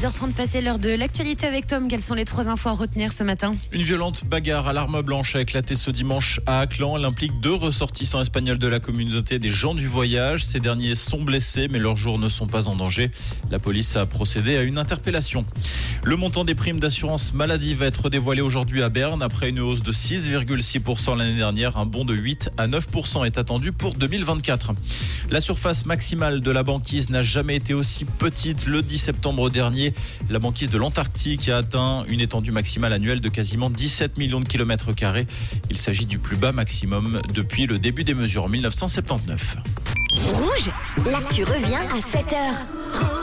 6h30 passé l'heure de l'actualité avec Tom. Quelles sont les trois infos à retenir ce matin Une violente bagarre à l'arme blanche a éclaté ce dimanche à Aclan. Elle implique deux ressortissants espagnols de la communauté des gens du voyage. Ces derniers sont blessés, mais leurs jours ne sont pas en danger. La police a procédé à une interpellation. Le montant des primes d'assurance maladie va être dévoilé aujourd'hui à Berne. Après une hausse de 6,6% l'année dernière, un bond de 8 à 9% est attendu pour 2024. La surface maximale de la banquise n'a jamais été aussi petite. Le 10 septembre dernier, la banquise de l'Antarctique a atteint une étendue maximale annuelle de quasiment 17 millions de kilomètres carrés. Il s'agit du plus bas maximum depuis le début des mesures en 1979. Rouge, l'actu revient à 7h.